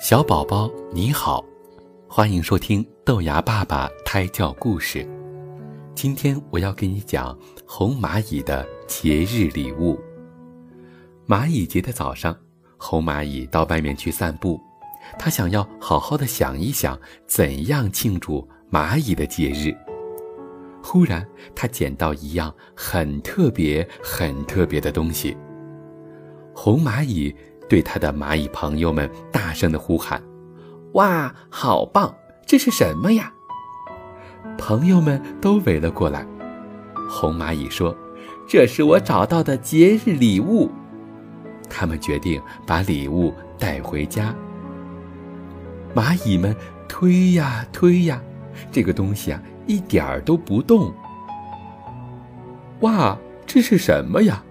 小宝宝你好，欢迎收听豆芽爸爸胎教故事。今天我要给你讲红蚂蚁的节日礼物。蚂蚁节的早上，红蚂蚁到外面去散步，它想要好好的想一想怎样庆祝蚂蚁的节日。忽然，它捡到一样很特别、很特别的东西。红蚂蚁。对他的蚂蚁朋友们大声的呼喊：“哇，好棒！这是什么呀？”朋友们都围了过来。红蚂蚁说：“这是我找到的节日礼物。”他们决定把礼物带回家。蚂蚁们推呀推呀，这个东西啊一点儿都不动。哇，这是什么呀？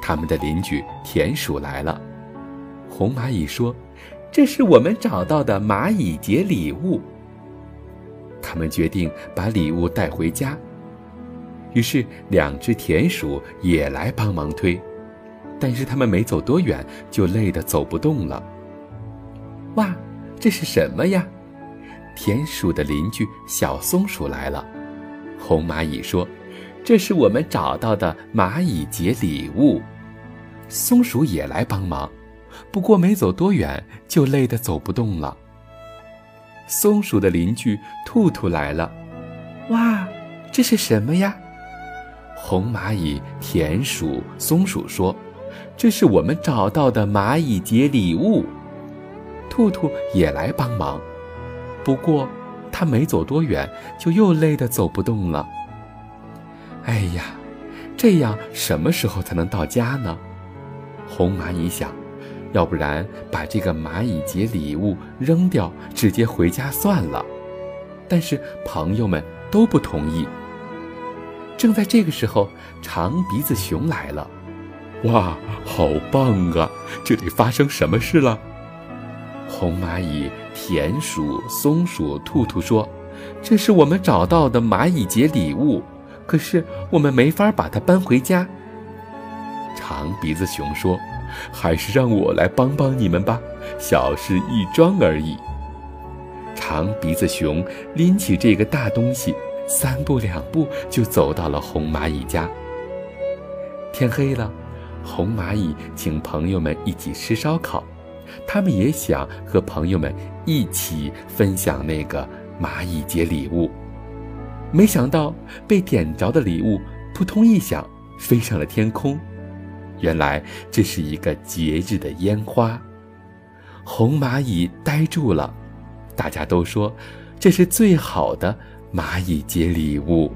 他们的邻居田鼠来了。红蚂蚁说：“这是我们找到的蚂蚁节礼物。”他们决定把礼物带回家。于是，两只田鼠也来帮忙推，但是他们没走多远，就累得走不动了。哇，这是什么呀？田鼠的邻居小松鼠来了。红蚂蚁说：“这是我们找到的蚂蚁节礼物。”松鼠也来帮忙。不过没走多远，就累得走不动了。松鼠的邻居兔兔来了，哇，这是什么呀？红蚂蚁、田鼠、松鼠说：“这是我们找到的蚂蚁节礼物。”兔兔也来帮忙，不过他没走多远，就又累得走不动了。哎呀，这样什么时候才能到家呢？红蚂蚁想。要不然把这个蚂蚁节礼物扔掉，直接回家算了。但是朋友们都不同意。正在这个时候，长鼻子熊来了。哇，好棒啊！这里发生什么事了？红蚂蚁、田鼠、松鼠、兔兔说：“这是我们找到的蚂蚁节礼物，可是我们没法把它搬回家。”长鼻子熊说。还是让我来帮帮你们吧，小事一桩而已。长鼻子熊拎起这个大东西，三步两步就走到了红蚂蚁家。天黑了，红蚂蚁请朋友们一起吃烧烤，他们也想和朋友们一起分享那个蚂蚁节礼物。没想到被点着的礼物扑通一响，飞上了天空。原来这是一个节日的烟花，红蚂蚁呆住了。大家都说，这是最好的蚂蚁节礼物。